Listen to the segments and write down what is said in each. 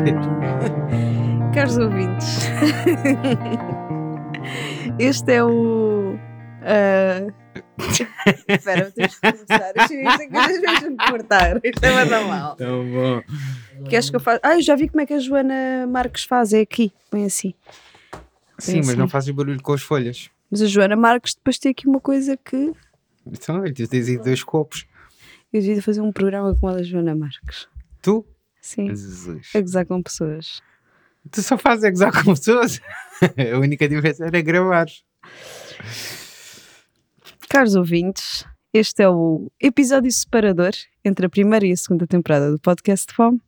Caros ouvintes, este é o. Uh... Espera, temos que começar. Isto é coisas mesmo de cortar. Isto é mal. Tão bom. Queres que eu faça? Ah, eu já vi como é que a Joana Marques faz. É aqui. Põe assim. Sim, mas assim. não fazes barulho com as folhas. Mas a Joana Marques depois tem aqui uma coisa que. Então, tens aí dois copos. Eu devia fazer um programa com a Joana Marques. Tu? Sim. Jesus. A gozar com pessoas. Tu só fazes exar com pessoas. A única diferença era gravar. Caros ouvintes, este é o episódio separador entre a primeira e a segunda temporada do podcast de Fome.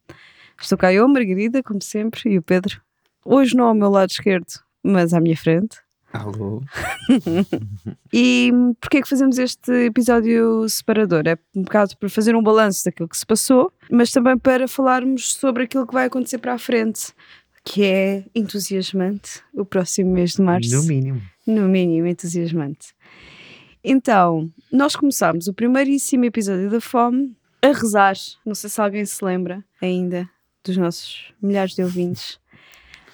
Estou cá eu, Margarida, como sempre, e o Pedro. Hoje não ao meu lado esquerdo, mas à minha frente. Alô? E porquê é que fazemos este episódio separador? É um bocado para fazer um balanço daquilo que se passou, mas também para falarmos sobre aquilo que vai acontecer para a frente, que é entusiasmante o próximo mês de março. No mínimo. No mínimo, entusiasmante. Então, nós começámos o primeiríssimo episódio da Fome a rezar. Não sei se alguém se lembra ainda dos nossos milhares de ouvintes.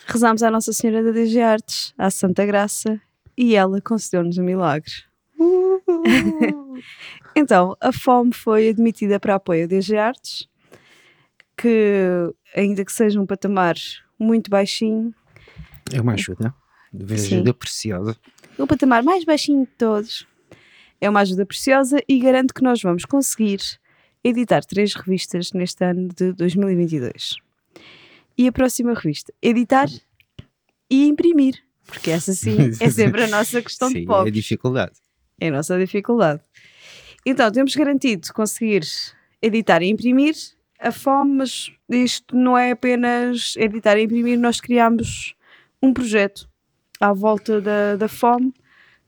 Rezámos à Nossa Senhora da DG Artes, à Santa Graça, e ela concedeu-nos um milagre. Então, a Fome foi admitida para apoio a DG Artes, que, ainda que seja um patamar muito baixinho, É uma ajuda. Sim. ajuda preciosa. o patamar mais baixinho de todos. É uma ajuda preciosa e garanto que nós vamos conseguir editar três revistas neste ano de 2022. E a próxima revista? Editar e imprimir. Porque essa sim é sempre a nossa questão de Sim, é dificuldade. É a nossa dificuldade. Então, temos garantido conseguir editar e imprimir a fome, mas isto não é apenas editar e imprimir, nós criámos um projeto à volta da, da fome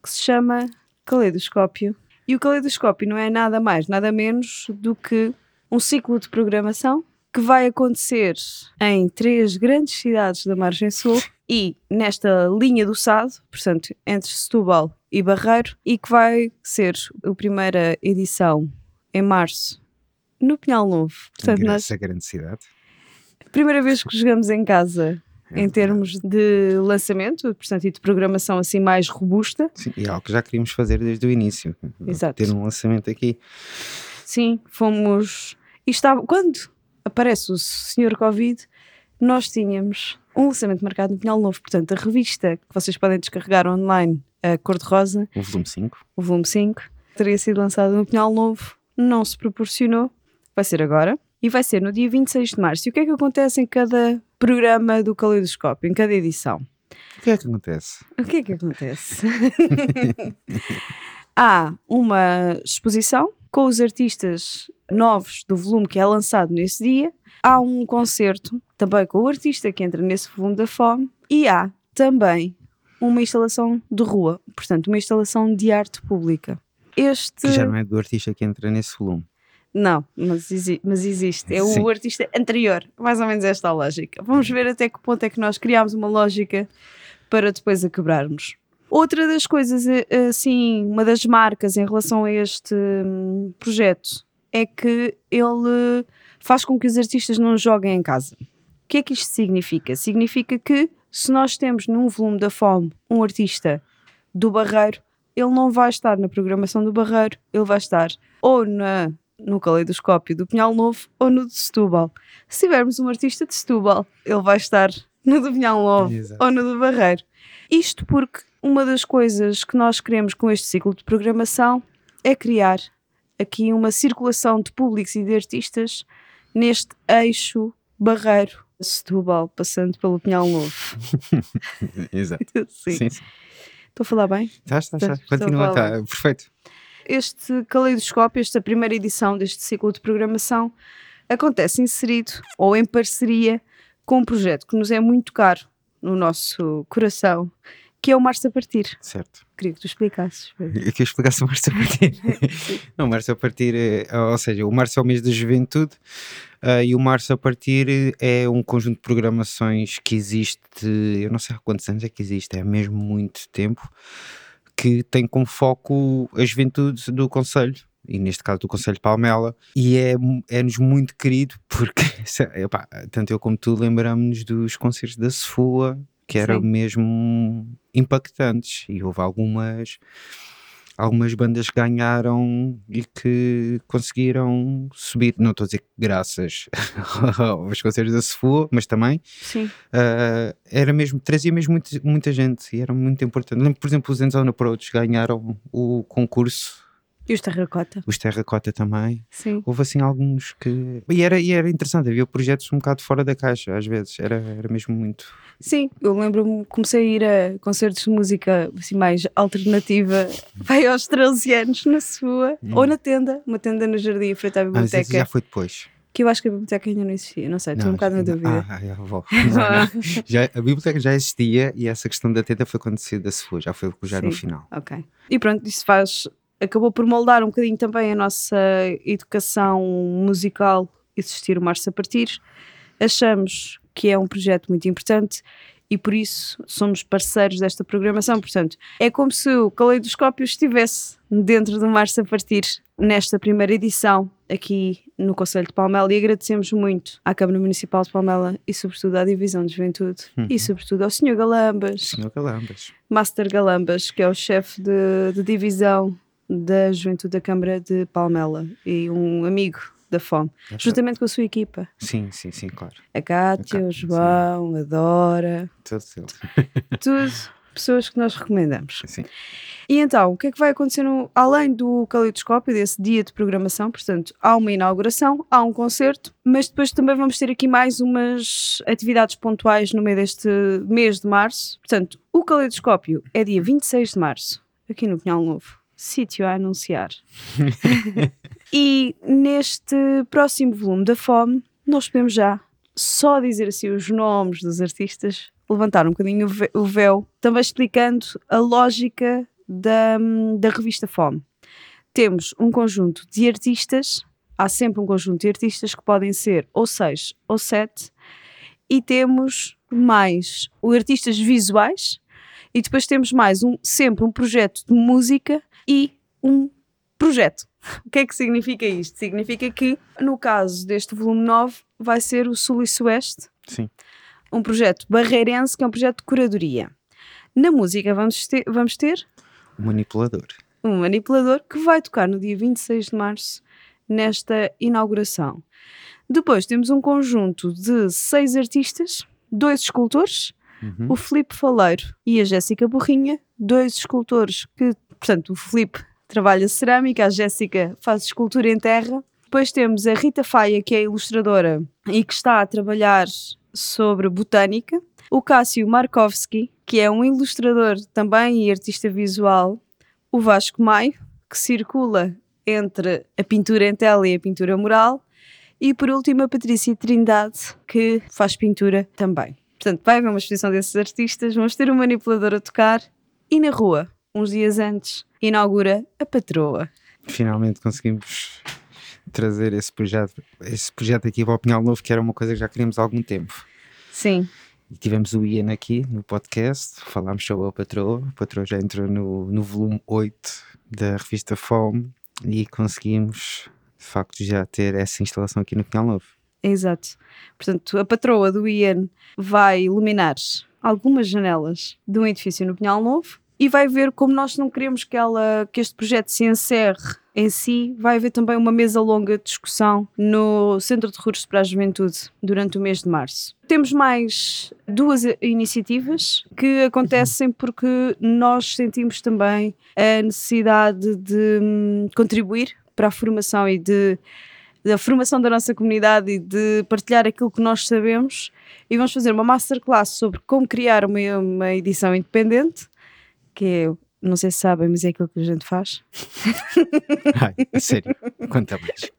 que se chama Caleidoscópio. E o Caleidoscópio não é nada mais, nada menos do que um ciclo de programação que vai acontecer em três grandes cidades da margem sul e nesta linha do Sado, portanto, entre Setúbal e Barreiro, e que vai ser a primeira edição em março no Pinhal Novo. Portanto, nós, grande cidade. primeira vez que jogamos em casa É em termos de lançamento, portanto, e de programação assim mais robusta. Sim, e é algo que já queríamos fazer desde o início. Exato. Ter um lançamento aqui. Sim, fomos. E estava. Quando aparece o Senhor Covid, nós tínhamos um lançamento marcado no Pinhal Novo. Portanto, a revista que vocês podem descarregar online, a Cor-de-Rosa, O volume 5. o volume 5, teria sido lançado no Pinhal Novo, não se proporcionou, vai ser agora, e vai ser no dia 26 de março. E o que é que acontece em cada programa do Caleidoscópio, em cada edição? O que é que acontece? O que é que acontece? Há uma exposição com os artistas novos do volume que é lançado nesse dia. Há um concerto também com o artista que entra nesse volume da Fome. E há também uma instalação de rua, portanto, uma instalação de arte pública. Este. Que já não é do artista que entra nesse volume. Não, mas, exi- mas existe. É Sim. o artista anterior. Mais ou menos esta a lógica. Vamos ver até que ponto é que nós criámos uma lógica para depois a quebrarmos. Outra das coisas, eh, assim, uma das marcas em relação a este hum, projeto é que ele faz com que os artistas não joguem em casa. O que é que isto significa? Significa que se nós temos num volume da fome um artista do Barreiro, ele não vai estar na programação do Barreiro, ele vai estar ou na, no caleidoscópio do Pinhal Novo ou no de Setúbal. Se tivermos um artista de Setúbal, ele vai estar no do Pinhal Novo Exato. ou no do Barreiro. Isto porque uma das coisas que nós queremos com este ciclo de programação é criar aqui uma circulação de públicos e de artistas neste eixo Barreiro. Setúbal, passando pelo Pinhal Novo. Exato. Sim. Sim, sim. Estou a falar bem? Está, está, está. Estou a Continua, está. Perfeito. Este caleidoscópio, esta primeira edição deste ciclo de programação, acontece inserido ou em parceria com um projeto que nos é muito caro no nosso coração, que é o Março a Partir. Certo. Queria que tu explicasses. Eu queria explicasse o Março a partir. não, o Março a partir, é, ou seja, o Março é o mês da juventude ah, e o Março a partir é um conjunto de programações que existe, eu não sei há quantos anos é que existe, é mesmo muito tempo, que tem como foco a juventude do Conselho e neste caso do Conselho de Palmela, e é, é-nos muito querido porque, epá, tanto eu como tu lembramos-nos dos concertos da Sefua, que eram Sim. mesmo impactantes, e houve algumas algumas bandas que ganharam e que conseguiram subir. Não estou a dizer que graças aos concertos da Sefua, mas também uh, era mesmo, trazia mesmo muito, muita gente e era muito importante. Lembro, por exemplo, os Endzone Approach ganharam o concurso, E os terracota? os Terracota também. Sim. Houve assim alguns que. E era, e era interessante, havia projetos um bocado fora da caixa, às vezes, era, era mesmo muito. Sim, eu lembro-me, comecei a ir a concertos de música assim mais alternativa, vai aos 13 anos na sua, ou na tenda, uma tenda no jardim, frente à Ah, mas biblioteca, já foi depois. que eu acho que a biblioteca ainda não existia, não sei, estou um bocado na já- dúvida. Ah, ah, vou. Não, não. Já, a biblioteca já existia e essa questão da tenda foi quando saiu da já foi já no Sim. final. Ok. E pronto, isso faz. Acabou por moldar um bocadinho também a nossa educação musical existir o Março a Partir. Achamos que é um projeto muito importante e por isso somos parceiros desta programação. Portanto, é como se o caleidoscópio estivesse dentro do Março a Partir nesta primeira edição aqui no Conselho de Palmela e agradecemos muito à Câmara Municipal de Palmela e sobretudo à Divisão de Juventude e sobretudo ao Sr. Galambas, Senhor Calambas. Master Galambas, que é o chefe de, de divisão da Juventude da Câmara de Palmela e um amigo da FOM, juntamente com a sua equipa. Sim, sim, sim, claro. A Cátia, o João, a Dora, Todos eles. tudo pessoas que nós recomendamos. Sim. E então, o que é que vai acontecer no- além do caleidoscópio, desse dia de programação? Portanto, há uma inauguração, há um concerto, mas depois também vamos ter aqui mais umas atividades pontuais no meio deste mês de março. Portanto, o caleidoscópio é dia 26 de março, aqui no Pinhal Novo. Sítio a anunciar. e neste próximo volume da FOM, nós podemos já só dizer assim os nomes dos artistas, levantar um bocadinho o véu, também explicando a lógica da, da revista FOM. Temos um conjunto de artistas, há sempre um conjunto de artistas que podem ser ou seis ou sete, e temos mais artistas visuais, e depois temos mais um, sempre um projeto de música e um projeto. O que é que significa isto? Significa que, no caso deste volume 9, vai ser o Sul e Sueste, Sim. um projeto barreirense que é um projeto de curadoria. Na música vamos ter, vamos ter Manipulador. um manipulador que vai tocar no dia 26 de março nesta inauguração. Depois temos um conjunto de seis artistas, dois escultores, Uhum. o Filipe Faleiro e a Jéssica Borrinha, dois escultores que, portanto, o Filipe trabalha cerâmica, a Jéssica faz escultura em terra. Depois temos a Rita Faia, que é ilustradora e que está a trabalhar sobre botânica. O Cássio Markovski, que é um ilustrador também e artista visual. O Vasco Maio, que circula entre a pintura em tela e a pintura mural. E por último, a Patrícia Trindade, que faz pintura também. Portanto, vai haver uma exposição desses artistas, vamos ter um manipulador a tocar e na rua, uns dias antes, inaugura a patroa. Finalmente conseguimos trazer esse projeto, esse projeto aqui para o Pinhal Novo, que era uma coisa que já queríamos há algum tempo. Sim, E tivemos o Ian aqui no podcast, falámos sobre a Patroa. A Patroa já entrou no, no volume 8 da revista Fome e conseguimos, de facto, já ter essa instalação aqui no Pinhal Novo. exato. Portanto, a patroa do Ian vai iluminar algumas janelas de um edifício no Pinhal Novo e vai ver como nós não queremos que, ela, que este projeto se encerre em si, vai haver também uma mesa longa de discussão no Centro de Recursos para a Juventude durante o mês de março. Temos mais duas iniciativas que acontecem porque nós sentimos também a necessidade de hum, contribuir para a formação e de da formação da nossa comunidade e de partilhar aquilo que nós sabemos e vamos fazer uma masterclass sobre como criar uma, uma edição independente que é, não sei se sabem, mas é aquilo que a gente faz Ai, a sério, conta mais.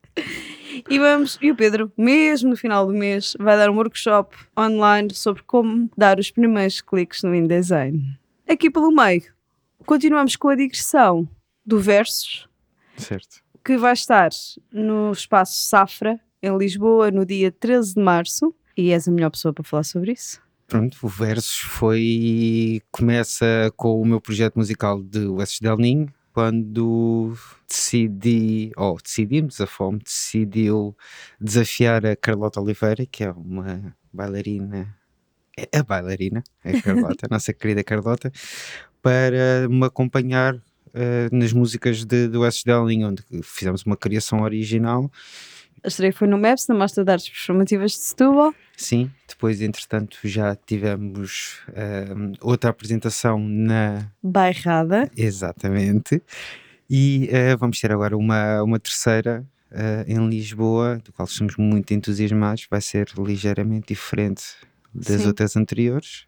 E vamos, e o Pedro, mesmo no final do mês, vai dar um workshop online sobre como dar os primeiros cliques no InDesign. Aqui pelo meio, continuamos com a digressão do Versos, Certo. que vai estar no espaço Safra, em Lisboa, no dia 13 de março. E és a melhor pessoa para falar sobre isso. Pronto, o Versus foi. começa com o meu projeto musical de West Del Ninho, quando decidi, ou decidimos, a FOM decidiu desafiar a Carlota Oliveira, que é uma bailarina, é a bailarina, é a Carlota, a nossa querida Carlota, para me acompanhar uh, nas músicas de, do West Stelling, onde fizemos uma criação original. A estreia foi no MEPS, na Mostra de Artes Performativas de Setúbal. Sim, depois, entretanto, já tivemos uh, outra apresentação na Bairrada. Exatamente. E uh, vamos ter agora uma, uma terceira uh, em Lisboa, do qual estamos muito entusiasmados. Vai ser ligeiramente diferente das sim. outras anteriores.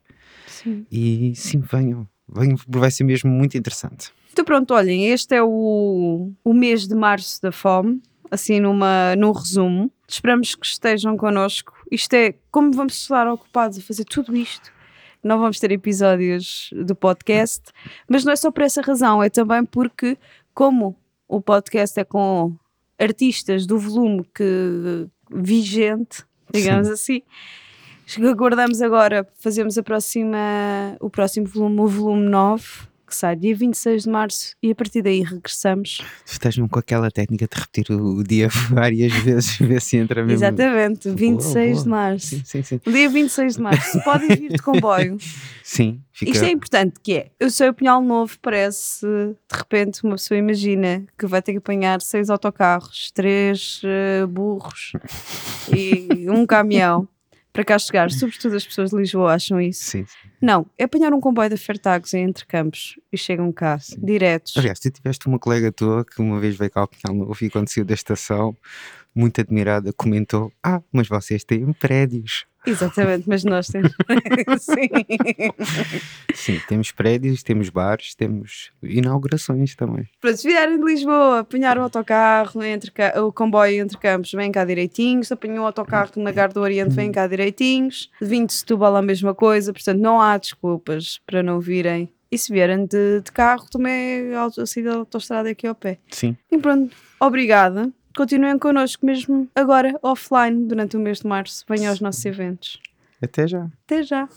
Sim. E sim, venham, venham, vai ser mesmo muito interessante. Então, pronto, olhem, este é o, o mês de março da fome, assim numa, num resumo. Esperamos que estejam connosco. Isto é, como vamos estar ocupados a fazer tudo isto, não vamos ter episódios do podcast, mas não é só por essa razão, é também porque, como o podcast é com artistas do volume que vigente, digamos Sim. assim, aguardamos agora, fazemos a próxima, o próximo volume, o volume 9, que sai dia 26 de março e a partir daí regressamos. Tu estás com aquela técnica de repetir o, dia várias vezes, ver se entra mesmo. Exatamente, 26 boa, boa. de março. Sim, sim, sim. Dia 26 de março. Podem vir de comboio. Sim. Fica... Isto é importante, que é, eu sou o Pinhal Novo, parece, de repente, uma pessoa imagina que vai ter que apanhar seis autocarros, três uh, burros e um caminhão para cá chegar. Sobretudo as pessoas de Lisboa acham isso. Sim, sim. Não, é apanhar um comboio da Fertagos em Entre Campos e chegam cá, diretos. Aliás, tu tiveste uma colega tua que uma vez veio cá ao Pinhal Novo e quando saiu da estação, muito admirada, comentou: Ah, mas vocês têm prédios. Exatamente, mas nós temos. Sim. Sim, temos prédios, temos bares, temos inaugurações também. Para se vierem de Lisboa, apanhar o autocarro, entre, o comboio entre campos, vem cá direitinhos. Apanham o autocarro na Gar do Oriente, vem cá direitinhos. Vim de Setúbal a mesma coisa, portanto não há desculpas para não virem. E se vierem de, de carro, também a saída da autostrada aqui ao pé. Sim. E pronto, obrigada continuem connosco mesmo agora offline durante o mês de março. Venham aos nossos eventos. Até já. Até já.